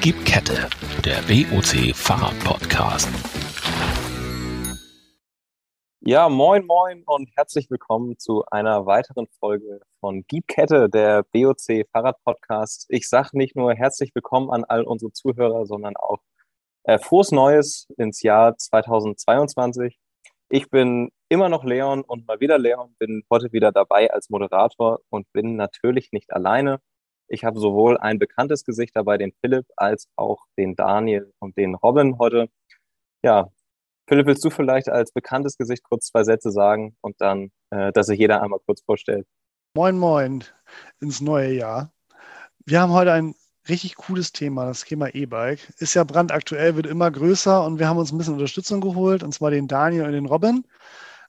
Gib Kette, der BOC Fahrrad-Podcast. Ja, moin, moin und herzlich willkommen zu einer weiteren Folge von Gib Kette, der BOC Fahrrad-Podcast. Ich sage nicht nur herzlich willkommen an all unsere Zuhörer, sondern auch äh, frohes Neues ins Jahr 2022. Ich bin immer noch Leon und mal wieder Leon, bin heute wieder dabei als Moderator und bin natürlich nicht alleine. Ich habe sowohl ein bekanntes Gesicht dabei, den Philipp, als auch den Daniel und den Robin heute. Ja, Philipp, willst du vielleicht als bekanntes Gesicht kurz zwei Sätze sagen und dann, äh, dass sich jeder einmal kurz vorstellt? Moin, moin ins neue Jahr. Wir haben heute ein richtig cooles Thema, das Thema E-Bike. Ist ja brandaktuell, wird immer größer und wir haben uns ein bisschen Unterstützung geholt, und zwar den Daniel und den Robin.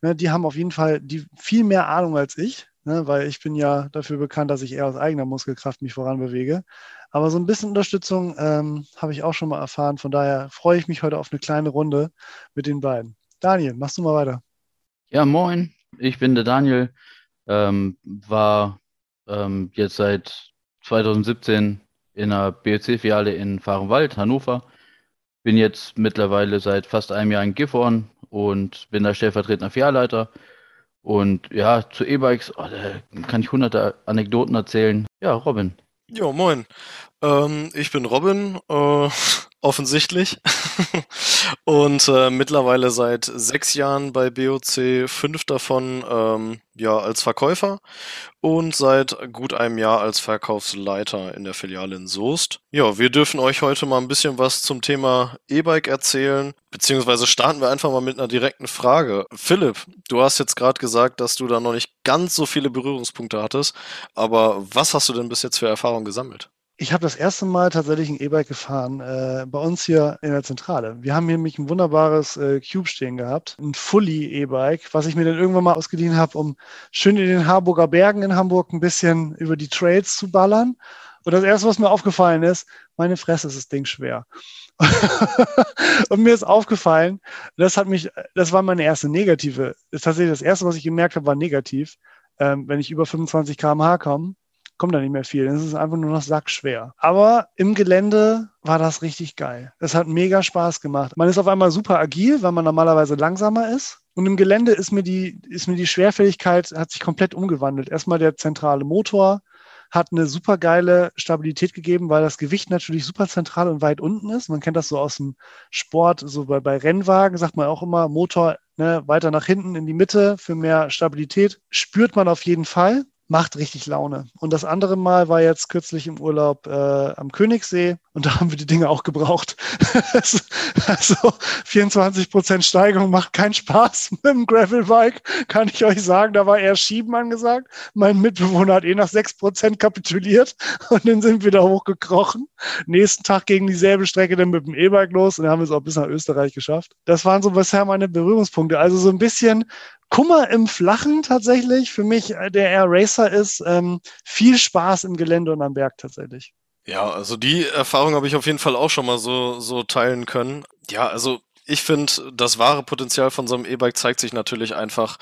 Ne, die haben auf jeden Fall die viel mehr Ahnung als ich, ne, weil ich bin ja dafür bekannt, dass ich eher aus eigener Muskelkraft mich voranbewege. Aber so ein bisschen Unterstützung ähm, habe ich auch schon mal erfahren. Von daher freue ich mich heute auf eine kleine Runde mit den beiden. Daniel, machst du mal weiter. Ja, moin. Ich bin der Daniel. Ähm, war ähm, jetzt seit 2017 in einer BOC-Filiale in Fahrenwald, Hannover. Bin jetzt mittlerweile seit fast einem Jahr in Gifhorn und bin da stellvertretender Filialleiter. Und ja, zu E-Bikes, oh, kann ich hunderte Anekdoten erzählen. Ja, Robin. Jo, moin. Ähm, ich bin Robin, äh, offensichtlich. und äh, mittlerweile seit sechs Jahren bei BOC, fünf davon ähm, ja als Verkäufer und seit gut einem Jahr als Verkaufsleiter in der Filiale in Soest. Ja, wir dürfen euch heute mal ein bisschen was zum Thema E-Bike erzählen, beziehungsweise starten wir einfach mal mit einer direkten Frage. Philipp, du hast jetzt gerade gesagt, dass du da noch nicht ganz so viele Berührungspunkte hattest, aber was hast du denn bis jetzt für Erfahrungen gesammelt? Ich habe das erste Mal tatsächlich ein E-Bike gefahren, äh, bei uns hier in der Zentrale. Wir haben hier nämlich ein wunderbares äh, Cube stehen gehabt, ein Fully E-Bike, was ich mir dann irgendwann mal ausgeliehen habe, um schön in den Harburger Bergen in Hamburg ein bisschen über die Trails zu ballern. Und das erste, was mir aufgefallen ist, meine Fresse ist das Ding schwer. und mir ist aufgefallen, das hat mich, das war meine erste negative, das ist tatsächlich das erste, was ich gemerkt habe, war negativ. Ähm, wenn ich über 25 km/h komme, kommt da nicht mehr viel. Es ist einfach nur noch sackschwer. Aber im Gelände war das richtig geil. Es hat mega Spaß gemacht. Man ist auf einmal super agil, weil man normalerweise langsamer ist. Und im Gelände ist mir die, ist mir die Schwerfälligkeit, hat sich komplett umgewandelt. Erstmal der zentrale Motor hat eine super geile Stabilität gegeben, weil das Gewicht natürlich super zentral und weit unten ist. Man kennt das so aus dem Sport, so bei, bei Rennwagen sagt man auch immer, Motor ne, weiter nach hinten in die Mitte für mehr Stabilität. Spürt man auf jeden Fall macht richtig Laune. Und das andere Mal war jetzt kürzlich im Urlaub äh, am Königssee und da haben wir die Dinge auch gebraucht. also 24 Prozent Steigung macht keinen Spaß mit dem Gravelbike, kann ich euch sagen. Da war eher Schieben angesagt. Mein Mitbewohner hat eh nach sechs Prozent kapituliert und dann sind wir da hochgekrochen. Nächsten Tag gegen dieselbe Strecke dann mit dem E-Bike los und dann haben wir es auch bis nach Österreich geschafft. Das waren so bisher meine Berührungspunkte. Also so ein bisschen Kummer im Flachen tatsächlich. Für mich, äh, der Air Racer ist ähm, viel Spaß im Gelände und am Berg tatsächlich. Ja, also die Erfahrung habe ich auf jeden Fall auch schon mal so, so teilen können. Ja, also ich finde, das wahre Potenzial von so einem E-Bike zeigt sich natürlich einfach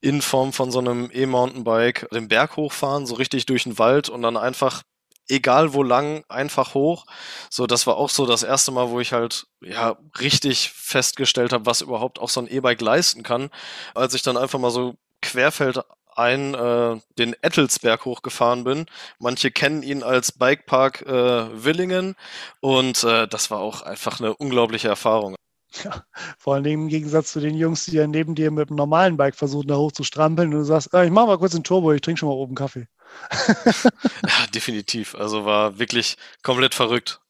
in Form von so einem E-Mountainbike, den Berg hochfahren, so richtig durch den Wald und dann einfach egal wo lang, einfach hoch. So, das war auch so das erste Mal, wo ich halt ja richtig festgestellt habe, was überhaupt auch so ein E-Bike leisten kann, als ich dann einfach mal so querfeld ein äh, den Ettelsberg hochgefahren bin. Manche kennen ihn als Bikepark äh, Willingen und äh, das war auch einfach eine unglaubliche Erfahrung. Ja, vor allem im Gegensatz zu den Jungs, die ja neben dir mit einem normalen Bike versuchen, da hoch zu strampeln und du sagst, äh, ich mach mal kurz den Turbo, ich trinke schon mal oben Kaffee. ja, definitiv. Also war wirklich komplett verrückt.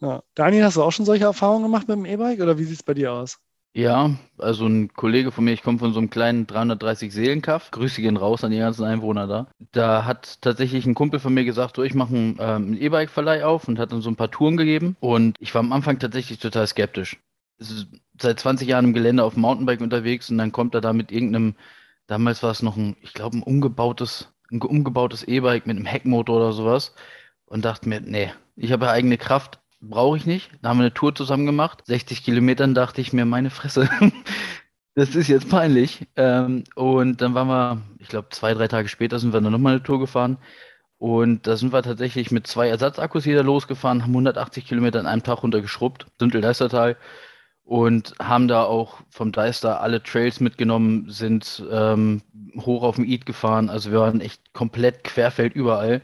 Ja. Daniel, hast du auch schon solche Erfahrungen gemacht mit dem E-Bike oder wie sieht es bei dir aus? Ja, also ein Kollege von mir, ich komme von so einem kleinen 330 Seelenkaff. Grüße gehen raus an die ganzen Einwohner da. Da hat tatsächlich ein Kumpel von mir gesagt, so ich mache einen, ähm, einen E-Bike-Verleih auf und hat dann so ein paar Touren gegeben. Und ich war am Anfang tatsächlich total skeptisch. Seit 20 Jahren im Gelände auf dem Mountainbike unterwegs und dann kommt er da mit irgendeinem, damals war es noch ein, ich glaube, ein umgebautes ein umgebautes E-Bike mit einem Heckmotor oder sowas und dachte mir, nee, ich habe ja eigene Kraft, brauche ich nicht. Da haben wir eine Tour zusammen gemacht. 60 Kilometern dachte ich mir, meine Fresse, das ist jetzt peinlich. Ähm, und dann waren wir, ich glaube, zwei, drei Tage später sind wir dann nochmal eine Tour gefahren. Und da sind wir tatsächlich mit zwei Ersatzakkus wieder losgefahren, haben 180 Kilometer in einem Tag runtergeschrubbt, Sintel-Deistertal. Und haben da auch vom Deister alle Trails mitgenommen, sind ähm, hoch auf dem Eid gefahren. Also wir waren echt komplett querfeld überall.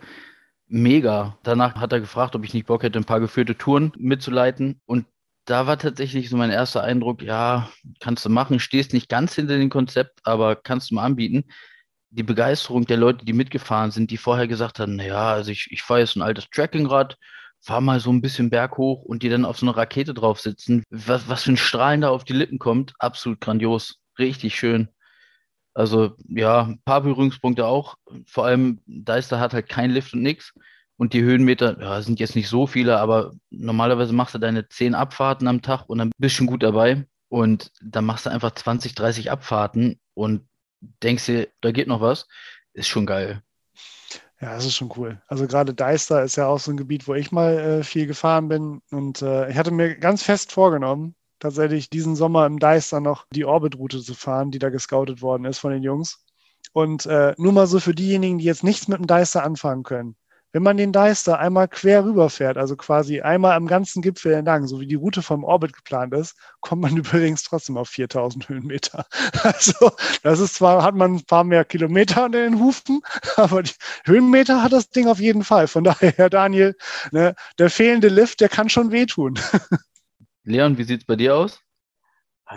Mega. Danach hat er gefragt, ob ich nicht Bock hätte, ein paar geführte Touren mitzuleiten. Und da war tatsächlich so mein erster Eindruck, ja, kannst du machen, stehst nicht ganz hinter dem Konzept, aber kannst du mal anbieten die Begeisterung der Leute, die mitgefahren sind, die vorher gesagt haben, naja, also ich, ich fahre jetzt ein altes Trackingrad, fahre mal so ein bisschen berghoch und die dann auf so eine Rakete drauf sitzen. Was, was für ein Strahlen da auf die Lippen kommt, absolut grandios, richtig schön. Also ja, ein paar Berührungspunkte auch. Vor allem Deister hat halt kein Lift und nix. Und die Höhenmeter ja, sind jetzt nicht so viele, aber normalerweise machst du deine 10 Abfahrten am Tag und dann bist du schon gut dabei. Und dann machst du einfach 20, 30 Abfahrten und denkst dir, da geht noch was, ist schon geil. Ja, das ist schon cool. Also gerade Deister ist ja auch so ein Gebiet, wo ich mal äh, viel gefahren bin. Und äh, ich hatte mir ganz fest vorgenommen, tatsächlich diesen Sommer im Deister noch die Orbit-Route zu fahren, die da gescoutet worden ist von den Jungs. Und äh, nur mal so für diejenigen, die jetzt nichts mit dem Deister anfangen können. Wenn man den Deister einmal quer rüberfährt, also quasi einmal am ganzen Gipfel entlang, so wie die Route vom Orbit geplant ist, kommt man übrigens trotzdem auf 4000 Höhenmeter. Also das ist zwar, hat man ein paar mehr Kilometer an den Hufen, aber die Höhenmeter hat das Ding auf jeden Fall. Von daher, Herr Daniel, ne, der fehlende Lift, der kann schon wehtun. Leon, wie sieht es bei dir aus?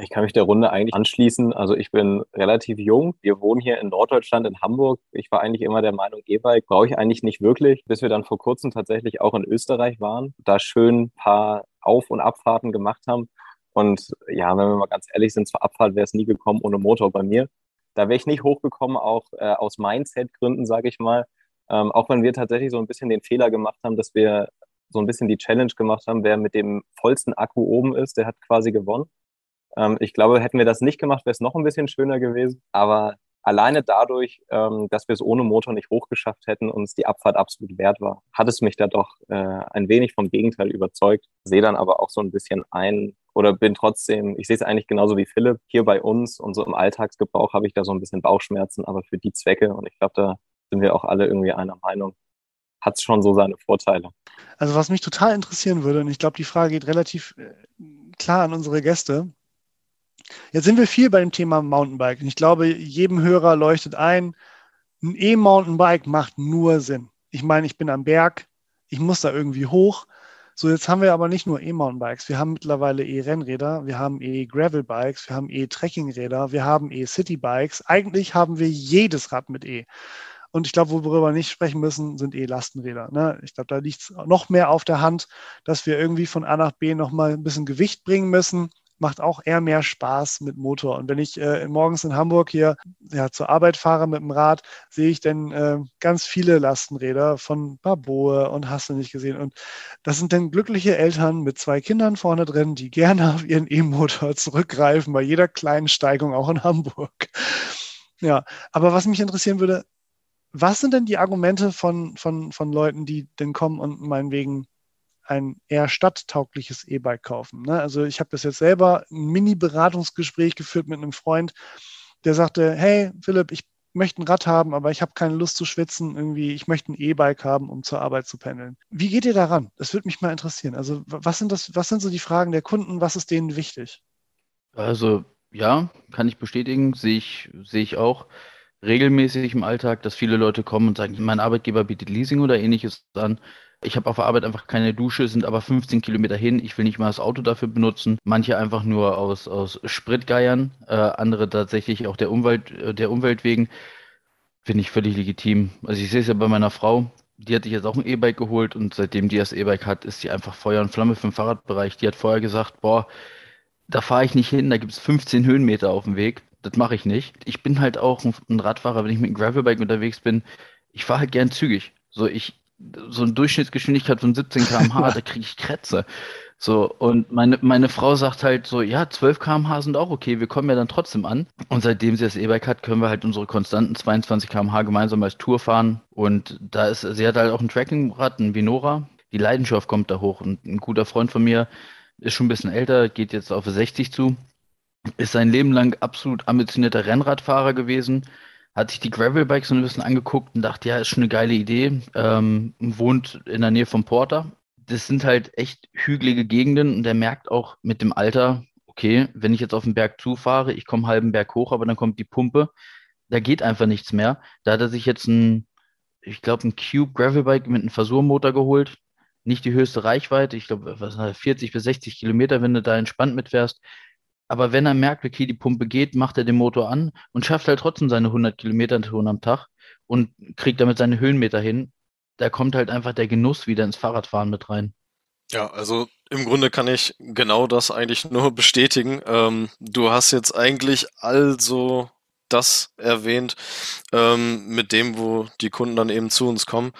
Ich kann mich der Runde eigentlich anschließen. Also ich bin relativ jung. Wir wohnen hier in Norddeutschland, in Hamburg. Ich war eigentlich immer der Meinung, E-Bike brauche ich eigentlich nicht wirklich, bis wir dann vor kurzem tatsächlich auch in Österreich waren, da schön ein paar Auf- und Abfahrten gemacht haben. Und ja, wenn wir mal ganz ehrlich sind, zur Abfahrt wäre es nie gekommen ohne Motor bei mir. Da wäre ich nicht hochgekommen, auch äh, aus Mindset-Gründen, sage ich mal. Ähm, auch wenn wir tatsächlich so ein bisschen den Fehler gemacht haben, dass wir so ein bisschen die Challenge gemacht haben, wer mit dem vollsten Akku oben ist, der hat quasi gewonnen. Ähm, ich glaube, hätten wir das nicht gemacht, wäre es noch ein bisschen schöner gewesen. Aber alleine dadurch, ähm, dass wir es ohne Motor nicht hochgeschafft hätten und es die Abfahrt absolut wert war, hat es mich da doch äh, ein wenig vom Gegenteil überzeugt. Sehe dann aber auch so ein bisschen ein oder bin trotzdem, ich sehe es eigentlich genauso wie Philipp, hier bei uns und so im Alltagsgebrauch habe ich da so ein bisschen Bauchschmerzen, aber für die Zwecke und ich glaube, da sind wir auch alle irgendwie einer Meinung, hat es schon so seine Vorteile. Also was mich total interessieren würde, und ich glaube, die Frage geht relativ äh, klar an unsere Gäste, Jetzt sind wir viel bei dem Thema Mountainbike. Ich glaube, jedem Hörer leuchtet ein, ein E-Mountainbike macht nur Sinn. Ich meine, ich bin am Berg, ich muss da irgendwie hoch. So, jetzt haben wir aber nicht nur E-Mountainbikes, wir haben mittlerweile E-Rennräder, wir haben E-Gravelbikes, wir haben E-Trekkingräder, wir haben E-Citybikes. Eigentlich haben wir jedes Rad mit E. Und ich glaube, worüber wir nicht sprechen müssen, sind E-Lastenräder. Ne? Ich glaube, da liegt es noch mehr auf der Hand, dass wir irgendwie von A nach B nochmal ein bisschen Gewicht bringen müssen macht auch eher mehr Spaß mit Motor. Und wenn ich äh, morgens in Hamburg hier ja, zur Arbeit fahre mit dem Rad, sehe ich dann äh, ganz viele Lastenräder von Baboe und hast du nicht gesehen. Und das sind dann glückliche Eltern mit zwei Kindern vorne drin, die gerne auf ihren E-Motor zurückgreifen, bei jeder kleinen Steigung auch in Hamburg. Ja, aber was mich interessieren würde, was sind denn die Argumente von, von, von Leuten, die denn kommen und meinetwegen ein eher stadttaugliches E-Bike kaufen. Ne? Also ich habe das jetzt selber ein Mini-Beratungsgespräch geführt mit einem Freund, der sagte, hey Philipp, ich möchte ein Rad haben, aber ich habe keine Lust zu schwitzen. Irgendwie, ich möchte ein E-Bike haben, um zur Arbeit zu pendeln. Wie geht ihr daran? Das würde mich mal interessieren. Also was sind das, was sind so die Fragen der Kunden? Was ist denen wichtig? Also ja, kann ich bestätigen, sehe ich, sehe ich auch regelmäßig im Alltag, dass viele Leute kommen und sagen, mein Arbeitgeber bietet Leasing oder ähnliches an. Ich habe auf der Arbeit einfach keine Dusche, sind aber 15 Kilometer hin. Ich will nicht mal das Auto dafür benutzen. Manche einfach nur aus, aus Spritgeiern, äh, andere tatsächlich auch der Umwelt, äh, der Umwelt wegen. Finde ich völlig legitim. Also ich sehe es ja bei meiner Frau. Die hat sich jetzt auch ein E-Bike geholt und seitdem die das E-Bike hat, ist sie einfach Feuer und Flamme für den Fahrradbereich. Die hat vorher gesagt, boah, da fahre ich nicht hin, da gibt es 15 Höhenmeter auf dem Weg. Das mache ich nicht. Ich bin halt auch ein Radfahrer, wenn ich mit einem Gravelbike unterwegs bin. Ich fahre halt gern zügig. So, ich, so eine Durchschnittsgeschwindigkeit von 17 km/h, da kriege ich Krätze. So, und meine, meine Frau sagt halt so, ja, 12 km/h sind auch okay, wir kommen ja dann trotzdem an. Und seitdem sie das E-Bike hat, können wir halt unsere konstanten 22 km/h gemeinsam als Tour fahren. Und da ist, sie hat halt auch ein Trackingrad, ein Vinora. Die Leidenschaft kommt da hoch. Und ein guter Freund von mir ist schon ein bisschen älter, geht jetzt auf 60 zu, ist sein Leben lang absolut ambitionierter Rennradfahrer gewesen hat sich die Gravelbikes so ein bisschen angeguckt und dachte, ja, ist schon eine geile Idee. Ähm, wohnt in der Nähe vom Porter. Das sind halt echt hügelige Gegenden und er merkt auch mit dem Alter, okay, wenn ich jetzt auf den Berg zufahre, ich komme halben Berg hoch, aber dann kommt die Pumpe, da geht einfach nichts mehr. Da hat er sich jetzt ein, ich glaube, ein Cube Gravelbike mit einem Versuchmotor geholt. Nicht die höchste Reichweite, ich glaube, was 40 bis 60 Kilometer, wenn du da entspannt mitfährst. Aber wenn er merkt, okay, die Pumpe geht, macht er den Motor an und schafft halt trotzdem seine 100 Kilometer Touren am Tag und kriegt damit seine Höhenmeter hin. Da kommt halt einfach der Genuss wieder ins Fahrradfahren mit rein. Ja, also im Grunde kann ich genau das eigentlich nur bestätigen. Ähm, du hast jetzt eigentlich also das erwähnt, ähm, mit dem, wo die Kunden dann eben zu uns kommen.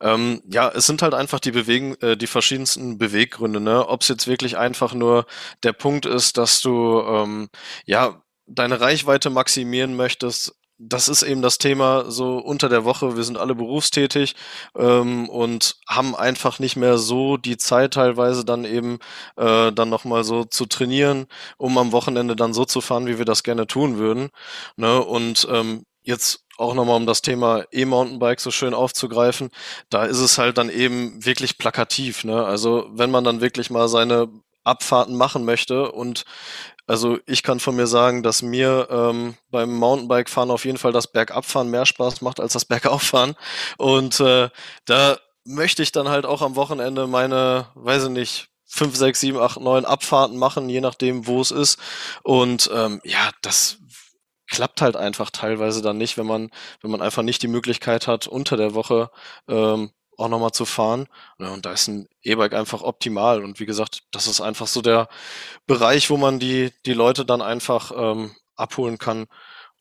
Ähm, ja, es sind halt einfach die Bewegen, äh, die verschiedensten Beweggründe, ne? Ob es jetzt wirklich einfach nur der Punkt ist, dass du ähm, ja deine Reichweite maximieren möchtest, das ist eben das Thema so unter der Woche. Wir sind alle berufstätig ähm, und haben einfach nicht mehr so die Zeit teilweise dann eben äh, dann nochmal so zu trainieren, um am Wochenende dann so zu fahren, wie wir das gerne tun würden. Ne? Und ähm, jetzt auch nochmal um das Thema E-Mountainbike so schön aufzugreifen, da ist es halt dann eben wirklich plakativ. Ne? Also wenn man dann wirklich mal seine Abfahrten machen möchte und also ich kann von mir sagen, dass mir ähm, beim Mountainbike-Fahren auf jeden Fall das Bergabfahren mehr Spaß macht als das Bergauffahren. Und äh, da möchte ich dann halt auch am Wochenende meine, weiß ich nicht, fünf, sechs, sieben, acht, neun Abfahrten machen, je nachdem, wo es ist. Und ähm, ja, das klappt halt einfach teilweise dann nicht, wenn man, wenn man einfach nicht die Möglichkeit hat, unter der Woche ähm, auch nochmal zu fahren. Und da ist ein E-Bike einfach optimal. Und wie gesagt, das ist einfach so der Bereich, wo man die, die Leute dann einfach ähm, abholen kann.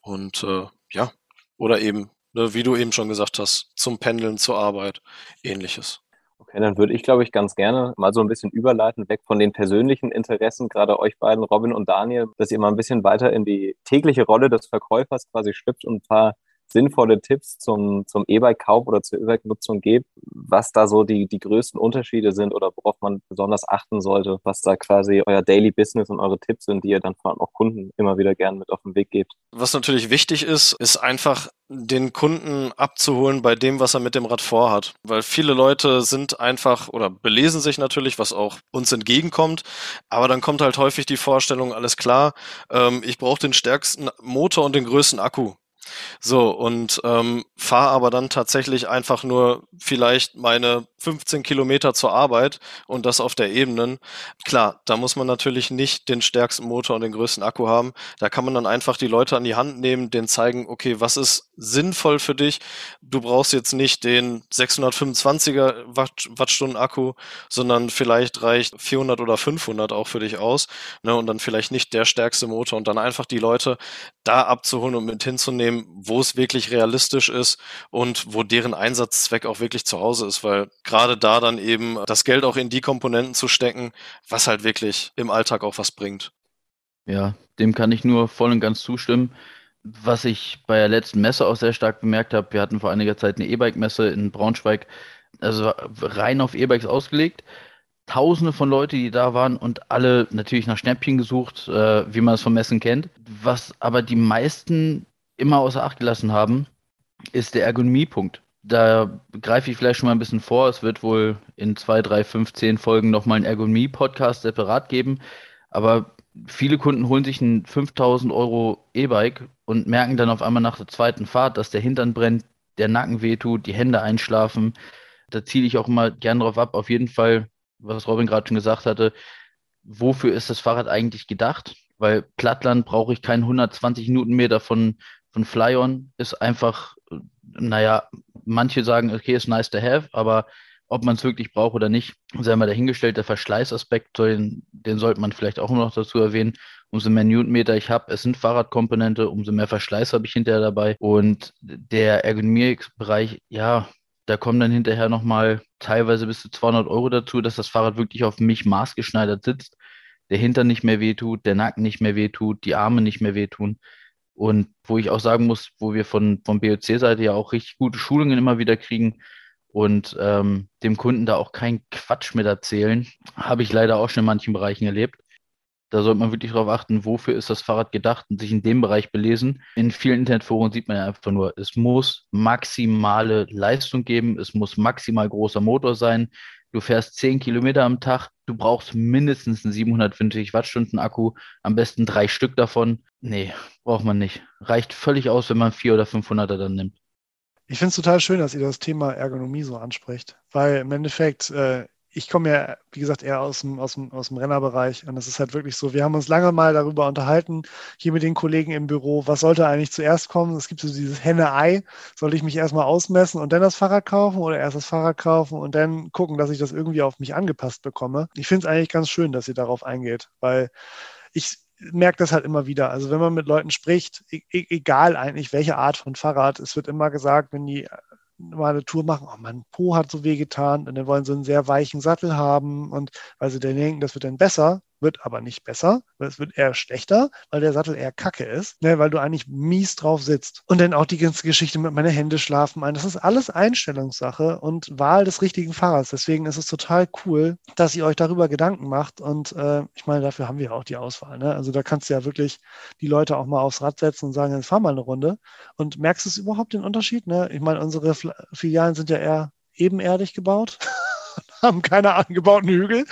Und äh, ja, oder eben, ne, wie du eben schon gesagt hast, zum Pendeln zur Arbeit, ähnliches. Okay, dann würde ich, glaube ich, ganz gerne mal so ein bisschen überleiten, weg von den persönlichen Interessen, gerade euch beiden, Robin und Daniel, dass ihr mal ein bisschen weiter in die tägliche Rolle des Verkäufers quasi schlüpft und ein paar sinnvolle Tipps zum, zum E-Bike-Kauf oder zur E-Bike-Nutzung gibt, was da so die, die größten Unterschiede sind oder worauf man besonders achten sollte, was da quasi euer Daily Business und eure Tipps sind, die ihr dann vor allem auch Kunden immer wieder gerne mit auf den Weg gebt. Was natürlich wichtig ist, ist einfach den Kunden abzuholen bei dem, was er mit dem Rad vorhat. Weil viele Leute sind einfach oder belesen sich natürlich, was auch uns entgegenkommt. Aber dann kommt halt häufig die Vorstellung, alles klar, ähm, ich brauche den stärksten Motor und den größten Akku. So, und ähm, fahre aber dann tatsächlich einfach nur vielleicht meine 15 Kilometer zur Arbeit und das auf der Ebene. Klar, da muss man natürlich nicht den stärksten Motor und den größten Akku haben. Da kann man dann einfach die Leute an die Hand nehmen, denen zeigen, okay, was ist sinnvoll für dich? Du brauchst jetzt nicht den 625er Watt, Wattstunden Akku, sondern vielleicht reicht 400 oder 500 auch für dich aus. Ne, und dann vielleicht nicht der stärkste Motor und dann einfach die Leute da abzuholen und mit hinzunehmen, wo es wirklich realistisch ist und wo deren Einsatzzweck auch wirklich zu Hause ist, weil gerade da dann eben das Geld auch in die Komponenten zu stecken, was halt wirklich im Alltag auch was bringt. Ja, dem kann ich nur voll und ganz zustimmen. Was ich bei der letzten Messe auch sehr stark bemerkt habe, wir hatten vor einiger Zeit eine E-Bike-Messe in Braunschweig, also rein auf E-Bikes ausgelegt. Tausende von Leuten, die da waren und alle natürlich nach Schnäppchen gesucht, äh, wie man es vom Messen kennt. Was aber die meisten immer außer Acht gelassen haben, ist der Ergonomiepunkt da greife ich vielleicht schon mal ein bisschen vor. Es wird wohl in zwei, drei, fünf, zehn Folgen nochmal einen Ergonomie-Podcast separat geben. Aber viele Kunden holen sich ein 5000 Euro E-Bike und merken dann auf einmal nach der zweiten Fahrt, dass der Hintern brennt, der Nacken wehtut, die Hände einschlafen. Da ziele ich auch immer gern drauf ab. Auf jeden Fall, was Robin gerade schon gesagt hatte, wofür ist das Fahrrad eigentlich gedacht? Weil Plattland brauche ich keinen 120 Newtonmeter von, von Fly-On, ist einfach, naja, manche sagen, okay, ist nice to have, aber ob man es wirklich braucht oder nicht, sei mal dahingestellt. Der Verschleißaspekt, den, den sollte man vielleicht auch noch dazu erwähnen. Umso mehr Newtonmeter ich habe, es sind Fahrradkomponente, umso mehr Verschleiß habe ich hinterher dabei. Und der Ergonomie-Bereich, ja, da kommen dann hinterher nochmal teilweise bis zu 200 Euro dazu, dass das Fahrrad wirklich auf mich maßgeschneidert sitzt. Der Hintern nicht mehr wehtut, der Nacken nicht mehr wehtut, die Arme nicht mehr wehtun. Und wo ich auch sagen muss, wo wir von, von BOC-Seite ja auch richtig gute Schulungen immer wieder kriegen und ähm, dem Kunden da auch keinen Quatsch mit erzählen, habe ich leider auch schon in manchen Bereichen erlebt. Da sollte man wirklich darauf achten, wofür ist das Fahrrad gedacht und sich in dem Bereich belesen. In vielen Internetforen sieht man ja einfach nur, es muss maximale Leistung geben, es muss maximal großer Motor sein. Du fährst 10 Kilometer am Tag, du brauchst mindestens einen 750 Wattstunden Akku, am besten drei Stück davon. Nee, braucht man nicht. Reicht völlig aus, wenn man 400 oder 500er dann nimmt. Ich finde es total schön, dass ihr das Thema Ergonomie so anspricht, weil im Endeffekt äh, ich komme ja, wie gesagt, eher aus dem, aus, dem, aus dem Rennerbereich. Und es ist halt wirklich so, wir haben uns lange mal darüber unterhalten, hier mit den Kollegen im Büro, was sollte eigentlich zuerst kommen? Es gibt so dieses Henne-Ei. Sollte ich mich erstmal ausmessen und dann das Fahrrad kaufen oder erst das Fahrrad kaufen und dann gucken, dass ich das irgendwie auf mich angepasst bekomme? Ich finde es eigentlich ganz schön, dass ihr darauf eingeht, weil ich merke das halt immer wieder. Also wenn man mit Leuten spricht, e-, e egal eigentlich welche Art von Fahrrad, es wird immer gesagt, wenn die mal eine Tour machen, oh, mein Po hat so weh getan und dann wollen sie einen sehr weichen Sattel haben und weil sie dann denken, das wird dann besser, wird aber nicht besser, es wird eher schlechter, weil der Sattel eher kacke ist, ne, weil du eigentlich mies drauf sitzt. Und dann auch die ganze Geschichte mit meine Hände schlafen ein. Das ist alles Einstellungssache und Wahl des richtigen Fahrers. Deswegen ist es total cool, dass ihr euch darüber Gedanken macht. Und äh, ich meine, dafür haben wir auch die Auswahl. Ne? Also da kannst du ja wirklich die Leute auch mal aufs Rad setzen und sagen, jetzt fahr mal eine Runde. Und merkst du überhaupt den Unterschied? Ne? Ich meine, unsere Filialen sind ja eher ebenerdig gebaut. haben keine angebauten Hügel.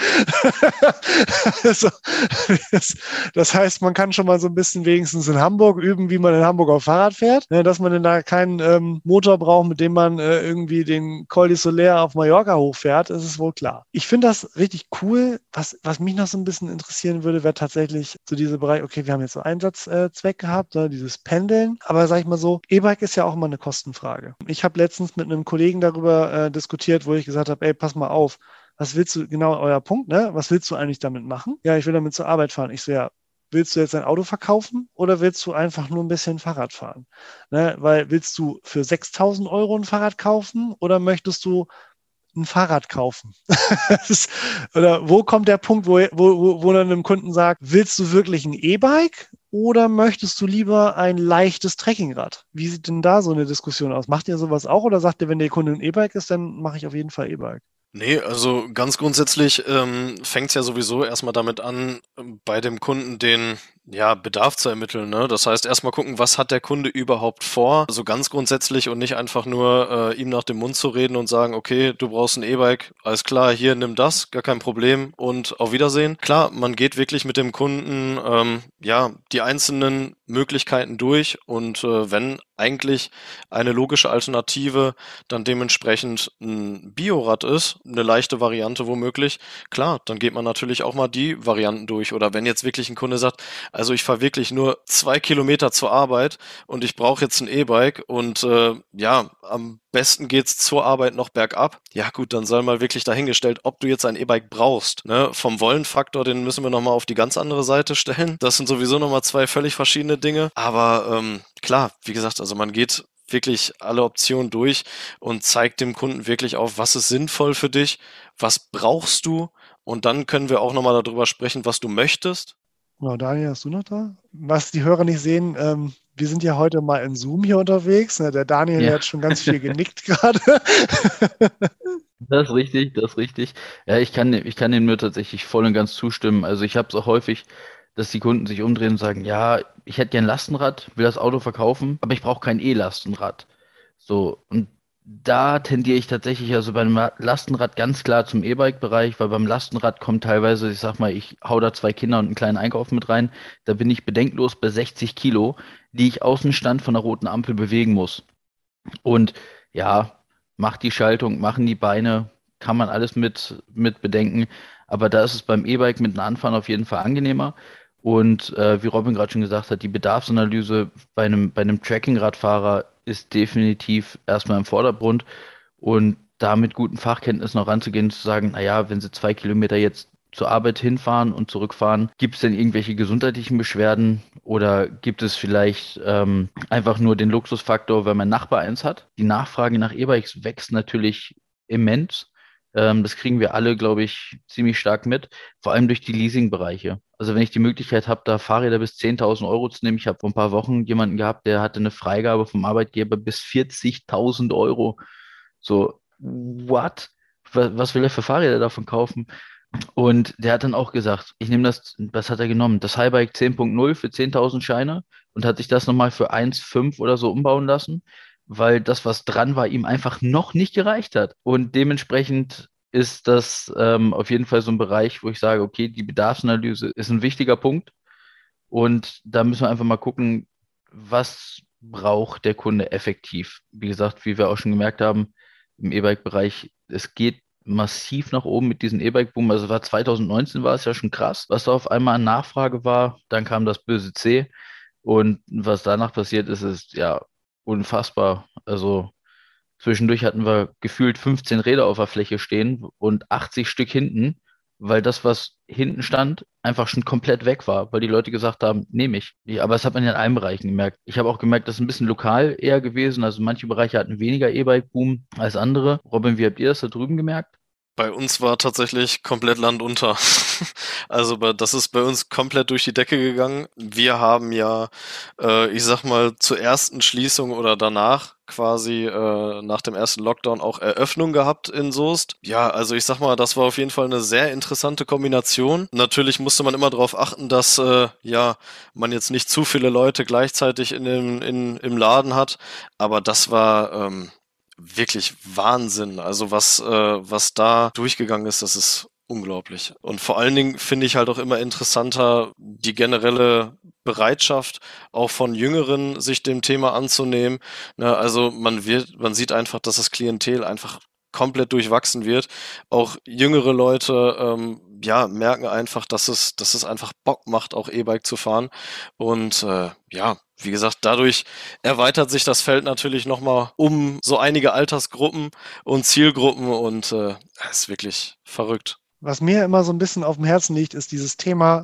so, das, das, heißt, man kann schon mal so ein bisschen wenigstens in Hamburg üben, wie man in Hamburg auf Fahrrad fährt, ne, dass man denn da keinen ähm, Motor braucht, mit dem man äh, irgendwie den Col de Soler auf Mallorca hochfährt, ist wohl klar. Ich finde das richtig cool. Was, was mich noch so ein bisschen interessieren würde, wäre tatsächlich so dieser Bereich, okay, wir haben jetzt so Einsatzzweck gehabt, ne, dieses Pendeln, aber sag ich mal so, E-Bike ist ja auch immer eine Kostenfrage. Ich habe letztens mit einem Kollegen darüber äh, diskutiert, wo ich gesagt habe, ey, pass mal auf, was willst du, genau euer Punkt, ne? Was willst du eigentlich damit machen? Ja, ich will damit zur Arbeit fahren. Ich so, ja, willst du jetzt ein Auto verkaufen oder willst du einfach nur ein bisschen Fahrrad fahren? Ne? Weil willst du für 6000 Euro ein Fahrrad kaufen oder möchtest du ein Fahrrad kaufen? oder wo kommt der Punkt, wo, wo, wo dann einem Kunden sagt, willst du wirklich ein E-Bike oder möchtest du lieber ein leichtes Trekkingrad? Wie sieht denn da so eine Diskussion aus? Macht ihr sowas auch oder sagt ihr, wenn der Kunde ein E-Bike ist, dann mache ich auf jeden Fall E-Bike? Nee, also ganz grundsätzlich ähm, fängt es ja sowieso erstmal damit an, bei dem Kunden den ja, Bedarf zu ermitteln. Ne? Das heißt, erstmal gucken, was hat der Kunde überhaupt vor, so ganz grundsätzlich und nicht einfach nur äh, ihm nach dem Mund zu reden und sagen, okay, du brauchst ein E-Bike, alles klar, hier nimm das, gar kein Problem und auf Wiedersehen. Klar, man geht wirklich mit dem Kunden ähm, ja die einzelnen Möglichkeiten durch und äh, wenn eigentlich eine logische Alternative dann dementsprechend ein Biorad ist, eine leichte Variante womöglich, klar, dann geht man natürlich auch mal die Varianten durch. Oder wenn jetzt wirklich ein Kunde sagt, also ich fahre wirklich nur zwei Kilometer zur Arbeit und ich brauche jetzt ein E-Bike und äh, ja, am besten geht's zur Arbeit noch bergab. Ja gut, dann sei mal wirklich dahingestellt, ob du jetzt ein E-Bike brauchst. Ne? Vom Wollenfaktor, den müssen wir nochmal auf die ganz andere Seite stellen. Das sind sowieso nochmal zwei völlig verschiedene Dinge. Aber ähm, klar, wie gesagt, also man geht wirklich alle Optionen durch und zeigt dem Kunden wirklich auf, was ist sinnvoll für dich, was brauchst du und dann können wir auch nochmal darüber sprechen, was du möchtest. Genau, Daniel, hast du noch da? Was die Hörer nicht sehen, ähm, wir sind ja heute mal in Zoom hier unterwegs. Ne? Der Daniel ja. hat schon ganz viel genickt gerade. das ist richtig, das ist richtig. Ja, ich kann, ich kann dem nur tatsächlich voll und ganz zustimmen. Also ich habe es auch häufig, dass die Kunden sich umdrehen und sagen, ja, ich hätte gern Lastenrad, will das Auto verkaufen, aber ich brauche kein E-Lastenrad. So, und da tendiere ich tatsächlich also beim Lastenrad ganz klar zum E-Bike-Bereich, weil beim Lastenrad kommt teilweise, ich sag mal, ich hau da zwei Kinder und einen kleinen Einkauf mit rein, da bin ich bedenklos bei 60 Kilo, die ich Außenstand von der roten Ampel bewegen muss. Und ja, macht die Schaltung, machen die Beine, kann man alles mit, mit bedenken. Aber da ist es beim E-Bike mit einem Anfahren auf jeden Fall angenehmer. Und äh, wie Robin gerade schon gesagt hat, die Bedarfsanalyse bei einem, bei einem Tracking-Radfahrer ist definitiv erstmal im Vordergrund. Und da mit guten Fachkenntnissen noch ranzugehen, zu sagen, naja, wenn Sie zwei Kilometer jetzt zur Arbeit hinfahren und zurückfahren, gibt es denn irgendwelche gesundheitlichen Beschwerden oder gibt es vielleicht ähm, einfach nur den Luxusfaktor, weil mein Nachbar eins hat? Die Nachfrage nach E-Bikes wächst natürlich immens. Ähm, das kriegen wir alle, glaube ich, ziemlich stark mit, vor allem durch die Leasingbereiche. Also wenn ich die Möglichkeit habe, da Fahrräder bis 10.000 Euro zu nehmen, ich habe vor ein paar Wochen jemanden gehabt, der hatte eine Freigabe vom Arbeitgeber bis 40.000 Euro. So, what? Was will er für Fahrräder davon kaufen? Und der hat dann auch gesagt, ich nehme das, was hat er genommen? Das Highbike 10.0 für 10.000 Scheine und hat sich das nochmal für 1,5 oder so umbauen lassen, weil das, was dran war, ihm einfach noch nicht gereicht hat. Und dementsprechend ist das ähm, auf jeden Fall so ein Bereich, wo ich sage, okay, die Bedarfsanalyse ist ein wichtiger Punkt. Und da müssen wir einfach mal gucken, was braucht der Kunde effektiv. Wie gesagt, wie wir auch schon gemerkt haben, im E-Bike-Bereich, es geht massiv nach oben mit diesem E-Bike-Boom. Also war 2019 war es ja schon krass, was da auf einmal an Nachfrage war. Dann kam das böse C. Und was danach passiert ist, ist ja unfassbar. Also zwischendurch hatten wir gefühlt 15 Räder auf der Fläche stehen und 80 Stück hinten weil das, was hinten stand, einfach schon komplett weg war, weil die Leute gesagt haben, nehme ich. Aber das hat man ja in allen Bereichen gemerkt. Ich habe auch gemerkt, das ist ein bisschen lokal eher gewesen. Also manche Bereiche hatten weniger E-Bike-Boom als andere. Robin, wie habt ihr das da drüben gemerkt? Bei uns war tatsächlich komplett Land unter. also das ist bei uns komplett durch die Decke gegangen. Wir haben ja, äh, ich sag mal, zur ersten Schließung oder danach quasi äh, nach dem ersten Lockdown auch Eröffnung gehabt in Soest. Ja, also ich sag mal, das war auf jeden Fall eine sehr interessante Kombination. Natürlich musste man immer darauf achten, dass äh, ja man jetzt nicht zu viele Leute gleichzeitig in dem, in, im Laden hat, aber das war ähm, wirklich Wahnsinn. Also was, äh, was da durchgegangen ist, das ist unglaublich. Und vor allen Dingen finde ich halt auch immer interessanter die generelle Bereitschaft auch von Jüngeren, sich dem Thema anzunehmen. Ne, also man wird, man sieht einfach, dass das Klientel einfach komplett durchwachsen wird. Auch jüngere Leute ähm, ja, merken einfach, dass es, dass es einfach Bock macht, auch E-Bike zu fahren. Und äh, ja, wie gesagt, dadurch erweitert sich das Feld natürlich nochmal um so einige Altersgruppen und Zielgruppen und äh, ist wirklich verrückt. Was mir immer so ein bisschen auf dem Herzen liegt, ist dieses Thema,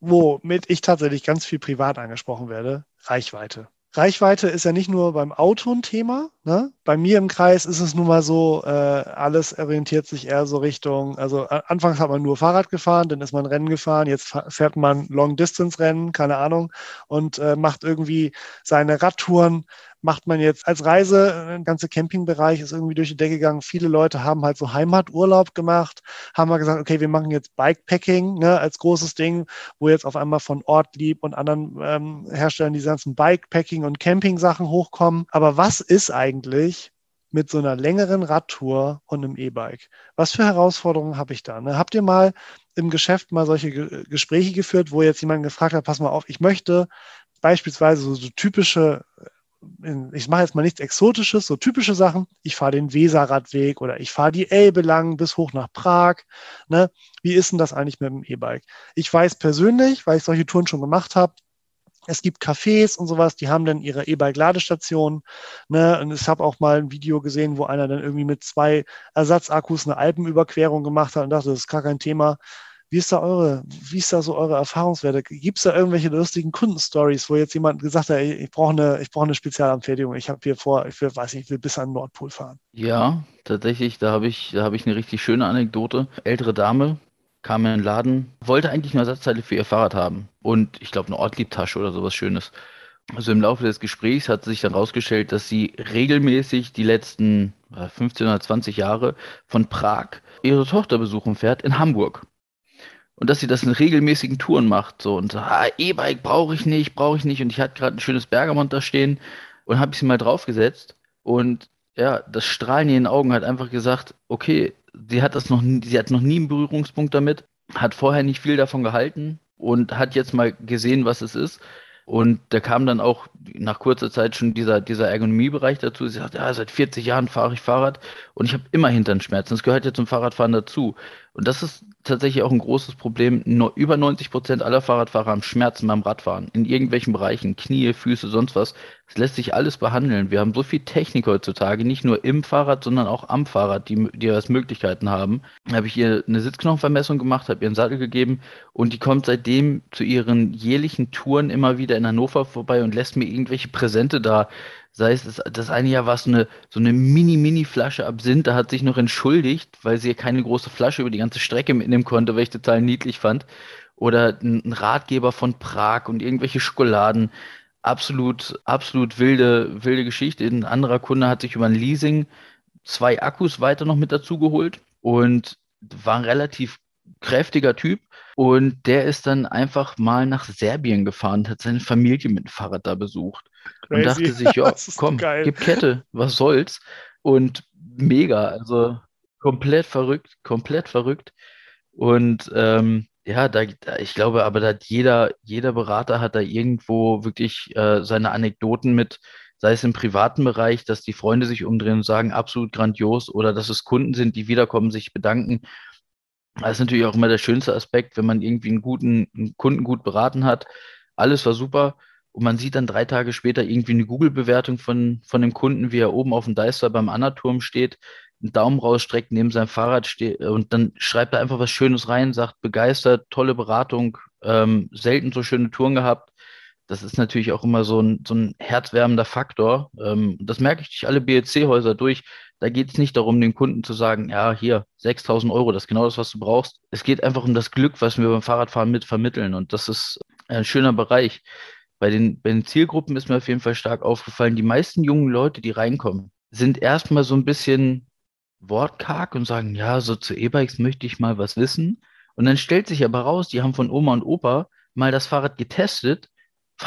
womit ich tatsächlich ganz viel privat angesprochen werde, Reichweite. Reichweite ist ja nicht nur beim Auto ein Thema. Ne? Bei mir im Kreis ist es nun mal so, äh, alles orientiert sich eher so Richtung, also anfangs hat man nur Fahrrad gefahren, dann ist man Rennen gefahren, jetzt fährt man Long-Distance-Rennen, keine Ahnung, und äh, macht irgendwie seine Radtouren macht man jetzt als Reise, ein äh, ganzer Campingbereich ist irgendwie durch die Decke gegangen. Viele Leute haben halt so Heimaturlaub gemacht, haben mal gesagt, okay, wir machen jetzt Bikepacking ne, als großes Ding, wo jetzt auf einmal von Ortlieb und anderen ähm, Herstellern diese ganzen Bikepacking und Camping-Sachen hochkommen. Aber was ist eigentlich mit so einer längeren Radtour und einem E-Bike? Was für Herausforderungen habe ich da? Ne? Habt ihr mal im Geschäft mal solche Ge Gespräche geführt, wo jetzt jemand gefragt hat, pass mal auf, ich möchte beispielsweise so, so typische ich mache jetzt mal nichts Exotisches, so typische Sachen. Ich fahre den Weserradweg oder ich fahre die Elbe lang bis hoch nach Prag. Ne? Wie ist denn das eigentlich mit dem E-Bike? Ich weiß persönlich, weil ich solche Touren schon gemacht habe, es gibt Cafés und sowas, die haben dann ihre E-Bike-Ladestationen. Ne? Und ich habe auch mal ein Video gesehen, wo einer dann irgendwie mit zwei Ersatzakkus eine Alpenüberquerung gemacht hat und dachte, das ist gar kein Thema. Wie ist da eure, wie ist da so eure Erfahrungswerte? Gibt es da irgendwelche lustigen Kundenstories, wo jetzt jemand gesagt hat, ich brauche eine, ich eine Spezialanfertigung, ich habe hier vor, ich will, weiß nicht, ich will bis an den Nordpol fahren? Ja, tatsächlich, da habe ich, da ich eine richtig schöne Anekdote. Ältere Dame kam in den Laden, wollte eigentlich eine Ersatzteile für ihr Fahrrad haben und ich glaube eine Ortliebtasche oder sowas Schönes. Also im Laufe des Gesprächs hat sich dann herausgestellt, dass sie regelmäßig die letzten 15 oder 20 Jahre von Prag ihre Tochter besuchen fährt in Hamburg und dass sie das in regelmäßigen Touren macht. So und ah, E-Bike brauche ich nicht, brauche ich nicht. Und ich hatte gerade ein schönes Bergamont da stehen und habe ich sie mal draufgesetzt. Und ja, das Strahlen in ihren Augen hat einfach gesagt, okay, sie hat das noch, sie hat noch nie einen Berührungspunkt damit, hat vorher nicht viel davon gehalten und hat jetzt mal gesehen, was es ist. Und da kam dann auch nach kurzer Zeit schon dieser, dieser Ergonomiebereich dazu. Sie sagt, ja, seit 40 Jahren fahre ich Fahrrad und ich habe immer Hinternschmerzen. Das gehört ja zum Fahrradfahren dazu. Und das ist tatsächlich auch ein großes Problem. No, über 90 Prozent aller Fahrradfahrer haben Schmerzen beim Radfahren. In irgendwelchen Bereichen, Knie, Füße, sonst was. Es lässt sich alles behandeln. Wir haben so viel Technik heutzutage, nicht nur im Fahrrad, sondern auch am Fahrrad, die, die das Möglichkeiten haben. Da habe ich ihr eine Sitzknochenvermessung gemacht, habe ihr einen Sattel gegeben und die kommt seitdem zu ihren jährlichen Touren immer wieder in Hannover vorbei und lässt mir irgendwelche Präsente da Sei es, das, das eine Jahr war es so eine, so eine Mini-Mini-Flasche Absinth, da hat sich noch entschuldigt, weil sie keine große Flasche über die ganze Strecke mitnehmen konnte, weil ich total niedlich fand. Oder ein Ratgeber von Prag und irgendwelche Schokoladen. Absolut, absolut wilde, wilde Geschichte. Ein anderer Kunde hat sich über ein Leasing zwei Akkus weiter noch mit dazu geholt und war ein relativ kräftiger Typ. Und der ist dann einfach mal nach Serbien gefahren, hat seine Familie mit dem Fahrrad da besucht. Crazy. Und dachte sich, ja, komm, geil. gib Kette, was soll's. Und mega, also komplett verrückt, komplett verrückt. Und ähm, ja, da, ich glaube, aber da hat jeder, jeder Berater hat da irgendwo wirklich äh, seine Anekdoten mit, sei es im privaten Bereich, dass die Freunde sich umdrehen und sagen, absolut grandios, oder dass es Kunden sind, die wiederkommen, sich bedanken. Das ist natürlich auch immer der schönste Aspekt, wenn man irgendwie einen guten einen Kunden gut beraten hat. Alles war super. Und man sieht dann drei Tage später irgendwie eine Google-Bewertung von, von dem Kunden, wie er oben auf dem Deister beim Annaturm steht, einen Daumen rausstreckt, neben seinem Fahrrad steht und dann schreibt er einfach was Schönes rein, sagt begeistert, tolle Beratung, ähm, selten so schöne Touren gehabt. Das ist natürlich auch immer so ein, so ein herzwärmender Faktor. Ähm, das merke ich durch alle BLC-Häuser durch. Da geht es nicht darum, den Kunden zu sagen, ja, hier, 6000 Euro, das ist genau das, was du brauchst. Es geht einfach um das Glück, was wir beim Fahrradfahren mit vermitteln. Und das ist ein schöner Bereich. Bei den, bei den Zielgruppen ist mir auf jeden Fall stark aufgefallen, die meisten jungen Leute, die reinkommen, sind erstmal so ein bisschen wortkarg und sagen, ja, so zu E-Bikes möchte ich mal was wissen. Und dann stellt sich aber raus, die haben von Oma und Opa mal das Fahrrad getestet,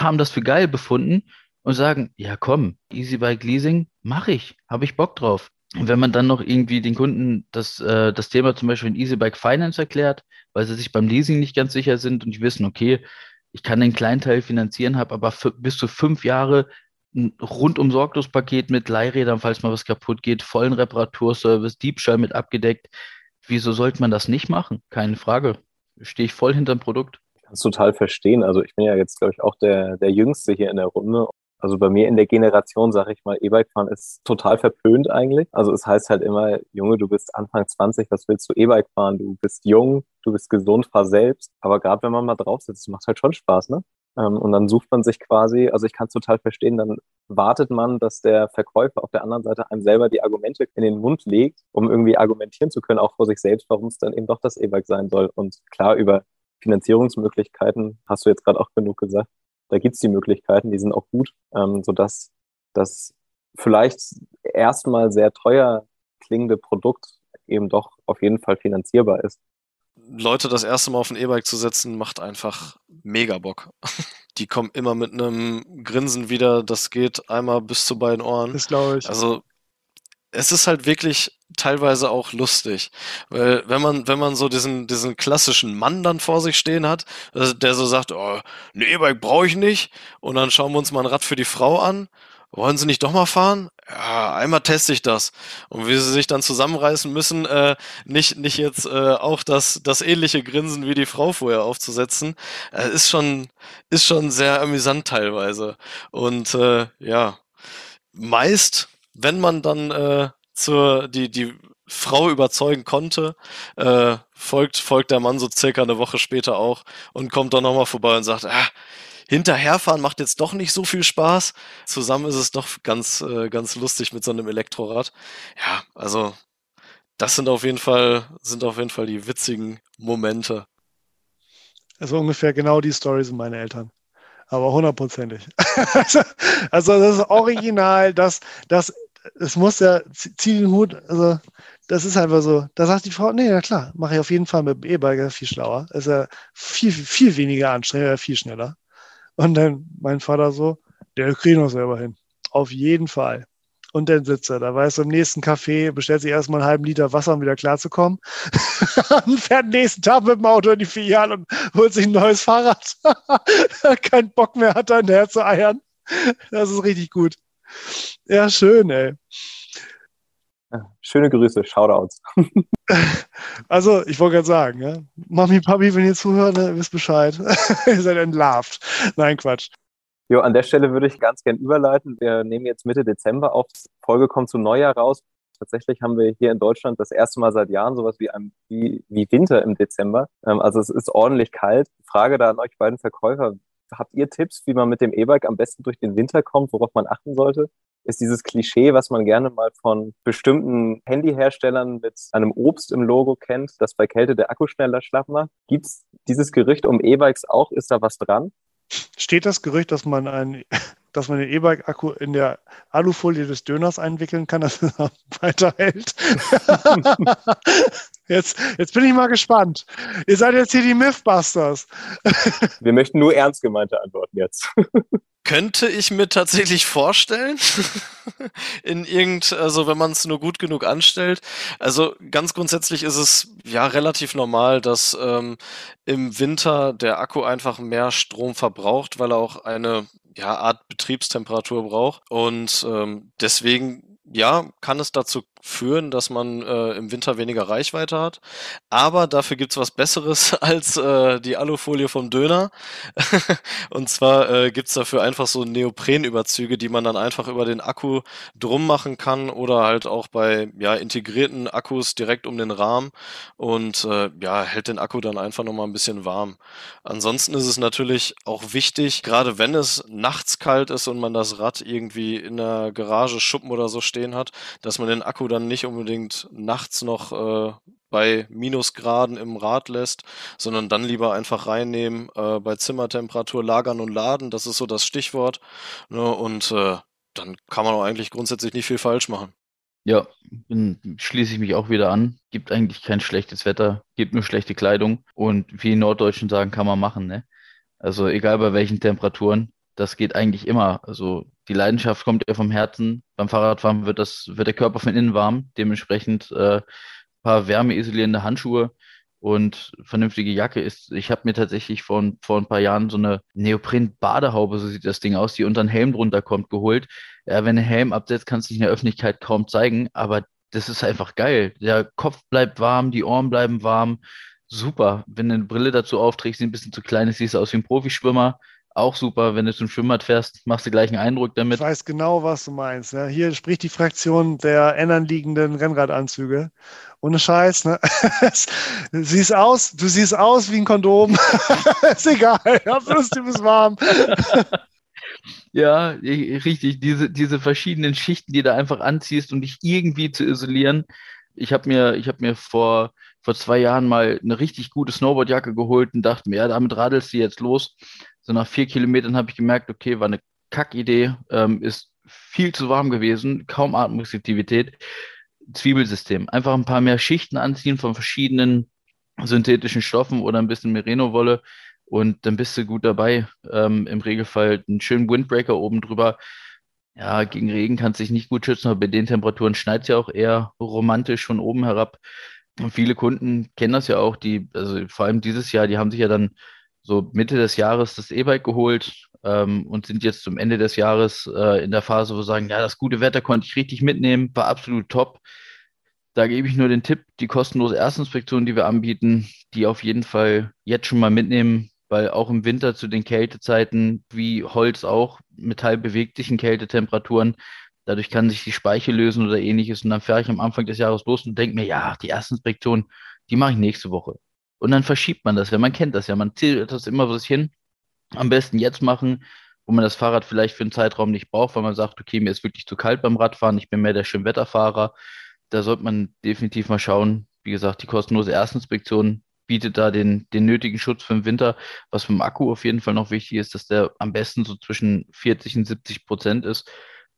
haben das für geil befunden und sagen, ja komm, Easy Bike Leasing, mache ich, habe ich Bock drauf. Und wenn man dann noch irgendwie den Kunden das, äh, das Thema zum Beispiel in Easy Bike Finance erklärt, weil sie sich beim Leasing nicht ganz sicher sind und die wissen, okay, ich kann den kleinen Teil finanzieren, habe aber bis zu fünf Jahre ein rundum sorglos Paket mit Leihrädern, falls mal was kaputt geht, vollen Reparaturservice, Diebstahl mit abgedeckt. Wieso sollte man das nicht machen? Keine Frage. Stehe ich voll hinterm Produkt. Kann es total verstehen. Also ich bin ja jetzt, glaube ich, auch der, der Jüngste hier in der Runde. Also bei mir in der Generation, sage ich mal, E-Bike fahren ist total verpönt eigentlich. Also es heißt halt immer, Junge, du bist Anfang 20, was willst du E-Bike fahren? Du bist jung, du bist gesund, fahr selbst. Aber gerade wenn man mal drauf sitzt, macht halt schon Spaß, ne? Ähm, und dann sucht man sich quasi, also ich kann es total verstehen, dann wartet man, dass der Verkäufer auf der anderen Seite einem selber die Argumente in den Mund legt, um irgendwie argumentieren zu können, auch vor sich selbst, warum es dann eben doch das E-Bike sein soll. Und klar, über Finanzierungsmöglichkeiten hast du jetzt gerade auch genug gesagt. Da gibt's die Möglichkeiten, die sind auch gut, ähm, sodass das vielleicht erstmal sehr teuer klingende Produkt eben doch auf jeden Fall finanzierbar ist. Leute das erste Mal auf ein E-Bike zu setzen, macht einfach mega Bock. Die kommen immer mit einem Grinsen wieder, das geht einmal bis zu beiden Ohren. Das glaube ich. Also es ist halt wirklich teilweise auch lustig, weil wenn man wenn man so diesen diesen klassischen Mann dann vor sich stehen hat, äh, der so sagt, oh, ein E-Bike brauche ich nicht und dann schauen wir uns mal ein Rad für die Frau an wollen Sie nicht doch mal fahren? Ja, einmal teste ich das. Und wie sie sich dann zusammenreißen müssen, äh, nicht, nicht jetzt äh, auch das, das ähnliche Grinsen wie die Frau vorher aufzusetzen, äh, ist schon, ist schon sehr amüsant teilweise. Und äh, ja, meist, wenn man dann äh, zur, die, die Frau überzeugen konnte, äh, folgt, folgt der Mann so circa eine Woche später auch und kommt dann nochmal vorbei und sagt, ah, hinterherfahren macht jetzt doch nicht so viel Spaß. Zusammen ist es doch ganz, äh, ganz lustig mit so einem Elektrorad. Ja, also das sind auf jeden Fall, sind auf jeden Fall die witzigen Momente. Also ungefähr genau die Story sind meine Eltern. Aber hundertprozentig. also, also das ist original, das, das, es muss ja, zieh den Hut, also das ist einfach so. Da sagt die Frau, nee, na klar, mache ich auf jeden Fall mit dem E-Bike, viel schlauer. Ist ja viel, viel weniger anstrengend, viel schneller. Und dann mein Vater so, der kriegt noch selber hin. Auf jeden Fall. Und dann sitzt er da, weiß im nächsten Café, bestellt sich erstmal einen halben Liter Wasser, um wieder klarzukommen. und fährt nächsten Tag mit dem Auto in die Filiale und holt sich ein neues Fahrrad. Kein Bock mehr hat, da hinterher zu eiern. Das ist richtig gut. Ja, schön, ey. Schöne Grüße, Shoutouts. Also, ich wollte gerade sagen, ja? Mami, Papi, wenn ihr zuhört, ne, wisst Bescheid. ihr seid entlarvt. Nein, Quatsch. Jo, an der Stelle würde ich ganz gern überleiten. Wir nehmen jetzt Mitte Dezember auf. Folge kommt zum Neujahr raus. Tatsächlich haben wir hier in Deutschland das erste Mal seit Jahren sowas wie, ein, wie, wie Winter im Dezember. Ähm, also es ist ordentlich kalt. Frage da an euch beiden Verkäufer. Habt ihr Tipps, wie man mit dem E-Bike am besten durch den Winter kommt, worauf man achten sollte? Ist dieses Klischee, was man gerne mal von bestimmten Handyherstellern mit einem Obst im Logo kennt, dass bei Kälte der Akku schneller schlapp macht. Gibt es dieses Gerücht um E-Bikes auch? Ist da was dran? Steht das Gerücht, dass man ein dass man den E-Bike-Akku in der Alufolie des Döners einwickeln kann, dass er weiterhält. Jetzt, jetzt bin ich mal gespannt. Ihr seid jetzt hier die Mythbusters. Wir möchten nur ernst gemeinte Antworten jetzt. Könnte ich mir tatsächlich vorstellen. In irgend, also wenn man es nur gut genug anstellt. Also ganz grundsätzlich ist es ja relativ normal, dass ähm, im Winter der Akku einfach mehr Strom verbraucht, weil er auch eine ja, Art Betriebstemperatur braucht. Und ähm, deswegen ja, kann es dazu führen, dass man äh, im Winter weniger Reichweite hat. Aber dafür gibt's was Besseres als äh, die Alufolie vom Döner. und zwar äh, gibt's dafür einfach so Neoprenüberzüge, die man dann einfach über den Akku drum machen kann oder halt auch bei ja, integrierten Akkus direkt um den Rahmen und äh, ja, hält den Akku dann einfach nochmal ein bisschen warm. Ansonsten ist es natürlich auch wichtig, gerade wenn es nachts kalt ist und man das Rad irgendwie in der Garage, Schuppen oder so stehen hat, dass man den Akku dann nicht unbedingt nachts noch äh, bei Minusgraden im Rad lässt, sondern dann lieber einfach reinnehmen, äh, bei Zimmertemperatur lagern und laden, das ist so das Stichwort. Ne, und äh, dann kann man auch eigentlich grundsätzlich nicht viel falsch machen. Ja, dann schließe ich mich auch wieder an. Gibt eigentlich kein schlechtes Wetter, gibt nur schlechte Kleidung. Und wie die Norddeutschen sagen, kann man machen. Ne? Also egal bei welchen Temperaturen, das geht eigentlich immer. Also die Leidenschaft kommt ja vom Herzen. Beim Fahrradfahren wird das, wird der Körper von innen warm. Dementsprechend äh, paar wärmeisolierende Handschuhe und vernünftige Jacke ist. Ich habe mir tatsächlich vor, vor ein paar Jahren so eine Neopren-Badehaube, so sieht das Ding aus, die unter den Helm drunter kommt, geholt. Ja, wenn der Helm absetzt, kannst du dich in der Öffentlichkeit kaum zeigen, aber das ist einfach geil. Der Kopf bleibt warm, die Ohren bleiben warm. Super. Wenn du eine Brille dazu aufträgst, die ein bisschen zu klein ist, siehst du aus wie ein Profischwimmer auch super, wenn du zum Schwimmbad fährst, machst du gleich einen Eindruck damit. Ich weiß genau, was du meinst. Ja. Hier spricht die Fraktion der ändern liegenden Rennradanzüge. Ohne Scheiß, ne? siehst aus, du siehst aus wie ein Kondom. ist egal, Hauptsache du bist warm. ja, richtig. Diese, diese verschiedenen Schichten, die du einfach anziehst, um dich irgendwie zu isolieren. Ich habe mir, ich hab mir vor, vor zwei Jahren mal eine richtig gute Snowboardjacke geholt und dachte mir, ja, damit radelst du jetzt los. So nach vier Kilometern habe ich gemerkt, okay, war eine Kackidee, ähm, ist viel zu warm gewesen, kaum Atmungsaktivität. Zwiebelsystem. Einfach ein paar mehr Schichten anziehen von verschiedenen synthetischen Stoffen oder ein bisschen Merino-Wolle und dann bist du gut dabei. Ähm, Im Regelfall einen schönen Windbreaker oben drüber. Ja, gegen Regen kannst du dich nicht gut schützen, aber bei den Temperaturen schneit es ja auch eher romantisch von oben herab. Und viele Kunden kennen das ja auch, die, also vor allem dieses Jahr, die haben sich ja dann so Mitte des Jahres das E-Bike geholt ähm, und sind jetzt zum Ende des Jahres äh, in der Phase, wo sie sagen, ja, das gute Wetter konnte ich richtig mitnehmen, war absolut top. Da gebe ich nur den Tipp, die kostenlose Erstinspektion, die wir anbieten, die auf jeden Fall jetzt schon mal mitnehmen, weil auch im Winter zu den Kältezeiten, wie Holz auch, Metall bewegt sich in Kältetemperaturen. Dadurch kann sich die Speichel lösen oder ähnliches. Und dann fahre ich am Anfang des Jahres los und denke mir, ja, die Erstinspektion, die mache ich nächste Woche. Und dann verschiebt man das, ja, man kennt das ja, man zählt das immer was hin. Am besten jetzt machen, wo man das Fahrrad vielleicht für einen Zeitraum nicht braucht, weil man sagt, okay, mir ist wirklich zu kalt beim Radfahren, ich bin mehr der Schönwetterfahrer. Da sollte man definitiv mal schauen. Wie gesagt, die kostenlose Erstinspektion bietet da den, den nötigen Schutz für den Winter. Was beim Akku auf jeden Fall noch wichtig ist, dass der am besten so zwischen 40 und 70 Prozent ist,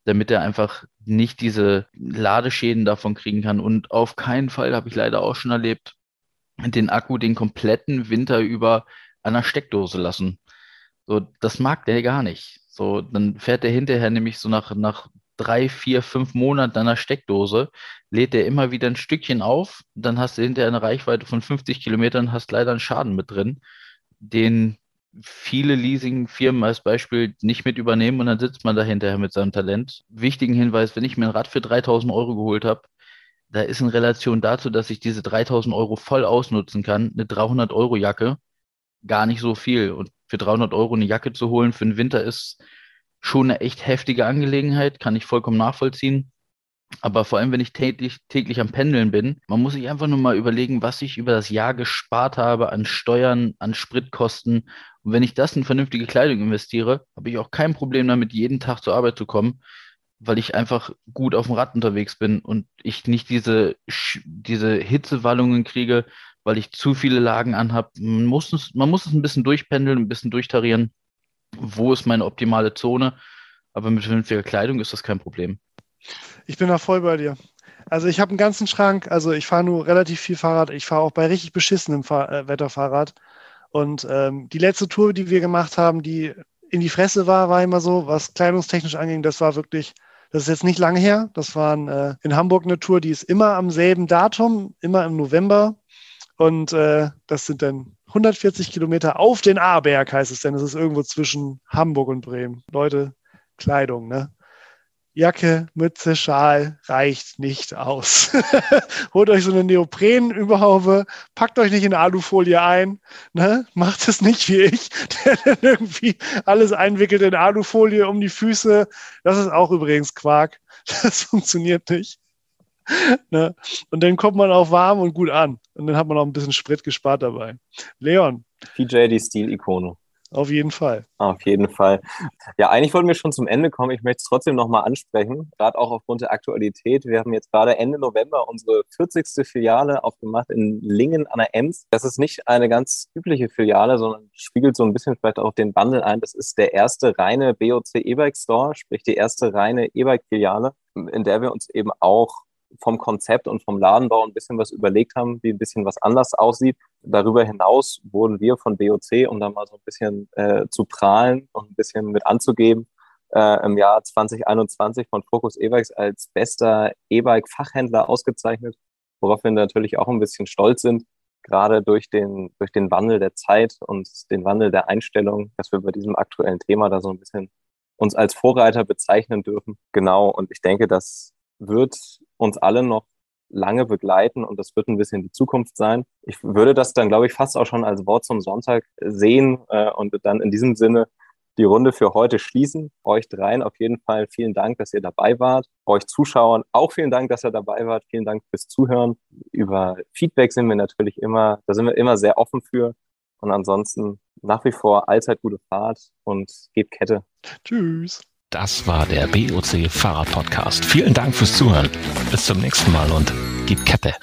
damit er einfach nicht diese Ladeschäden davon kriegen kann. Und auf keinen Fall, habe ich leider auch schon erlebt, den Akku den kompletten Winter über an der Steckdose lassen. So, das mag der gar nicht. So, dann fährt der hinterher nämlich so nach, nach drei, vier, fünf Monaten an der Steckdose, lädt der immer wieder ein Stückchen auf, dann hast du hinterher eine Reichweite von 50 Kilometern, hast leider einen Schaden mit drin, den viele Leasingfirmen als Beispiel nicht mit übernehmen und dann sitzt man da hinterher mit seinem Talent. Wichtigen Hinweis, wenn ich mir ein Rad für 3000 Euro geholt habe, da ist in Relation dazu, dass ich diese 3000 Euro voll ausnutzen kann, eine 300 Euro Jacke gar nicht so viel. Und für 300 Euro eine Jacke zu holen für den Winter ist schon eine echt heftige Angelegenheit, kann ich vollkommen nachvollziehen. Aber vor allem, wenn ich täglich, täglich am Pendeln bin, man muss sich einfach nur mal überlegen, was ich über das Jahr gespart habe an Steuern, an Spritkosten. Und wenn ich das in vernünftige Kleidung investiere, habe ich auch kein Problem damit, jeden Tag zur Arbeit zu kommen weil ich einfach gut auf dem Rad unterwegs bin und ich nicht diese, diese Hitzewallungen kriege, weil ich zu viele Lagen anhabe. Man muss es, man muss es ein bisschen durchpendeln, ein bisschen durchtarieren. Wo ist meine optimale Zone? Aber mit vernünftiger Kleidung ist das kein Problem. Ich bin da voll bei dir. Also ich habe einen ganzen Schrank, also ich fahre nur relativ viel Fahrrad. Ich fahre auch bei richtig beschissenem Fahr äh, Wetter. Und ähm, die letzte Tour, die wir gemacht haben, die in die Fresse war, war immer so, was kleidungstechnisch anging, das war wirklich, das ist jetzt nicht lange her. Das war äh, in Hamburg eine Tour, die ist immer am selben Datum, immer im November. Und äh, das sind dann 140 Kilometer auf den Ahrberg, heißt es denn. Das ist irgendwo zwischen Hamburg und Bremen. Leute, Kleidung, ne? Jacke, Mütze, Schal reicht nicht aus. Holt euch so eine Neoprenüberhaube, packt euch nicht in Alufolie ein, ne? macht es nicht wie ich, der dann irgendwie alles einwickelt in Alufolie um die Füße. Das ist auch übrigens Quark. Das funktioniert nicht. Ne? Und dann kommt man auch warm und gut an. Und dann hat man auch ein bisschen Sprit gespart dabei. Leon. PJ, die Stilikone. Auf jeden Fall. Auf jeden Fall. Ja, eigentlich wollten wir schon zum Ende kommen. Ich möchte es trotzdem nochmal ansprechen, gerade auch aufgrund der Aktualität. Wir haben jetzt gerade Ende November unsere 40. Filiale aufgemacht in Lingen an der Ems. Das ist nicht eine ganz übliche Filiale, sondern spiegelt so ein bisschen vielleicht auch den Wandel ein. Das ist der erste reine BOC E-Bike Store, sprich die erste reine E-Bike-Filiale, in der wir uns eben auch vom Konzept und vom Ladenbau ein bisschen was überlegt haben, wie ein bisschen was anders aussieht. Darüber hinaus wurden wir von BOC, um da mal so ein bisschen äh, zu prahlen und ein bisschen mit anzugeben, äh, im Jahr 2021 von Focus E-Bikes als bester E-Bike-Fachhändler ausgezeichnet, worauf wir natürlich auch ein bisschen stolz sind, gerade durch den, durch den Wandel der Zeit und den Wandel der Einstellung, dass wir bei diesem aktuellen Thema da so ein bisschen uns als Vorreiter bezeichnen dürfen. Genau. Und ich denke, dass wird uns alle noch lange begleiten und das wird ein bisschen die Zukunft sein. Ich würde das dann, glaube ich, fast auch schon als Wort zum Sonntag sehen äh, und dann in diesem Sinne die Runde für heute schließen. Euch dreien auf jeden Fall vielen Dank, dass ihr dabei wart. Euch Zuschauern auch vielen Dank, dass ihr dabei wart. Vielen Dank fürs Zuhören. Über Feedback sind wir natürlich immer, da sind wir immer sehr offen für. Und ansonsten nach wie vor allzeit gute Fahrt und gebt Kette. Tschüss. Das war der BOC Fahrrad Podcast. Vielen Dank fürs Zuhören. Bis zum nächsten Mal und gib Kette.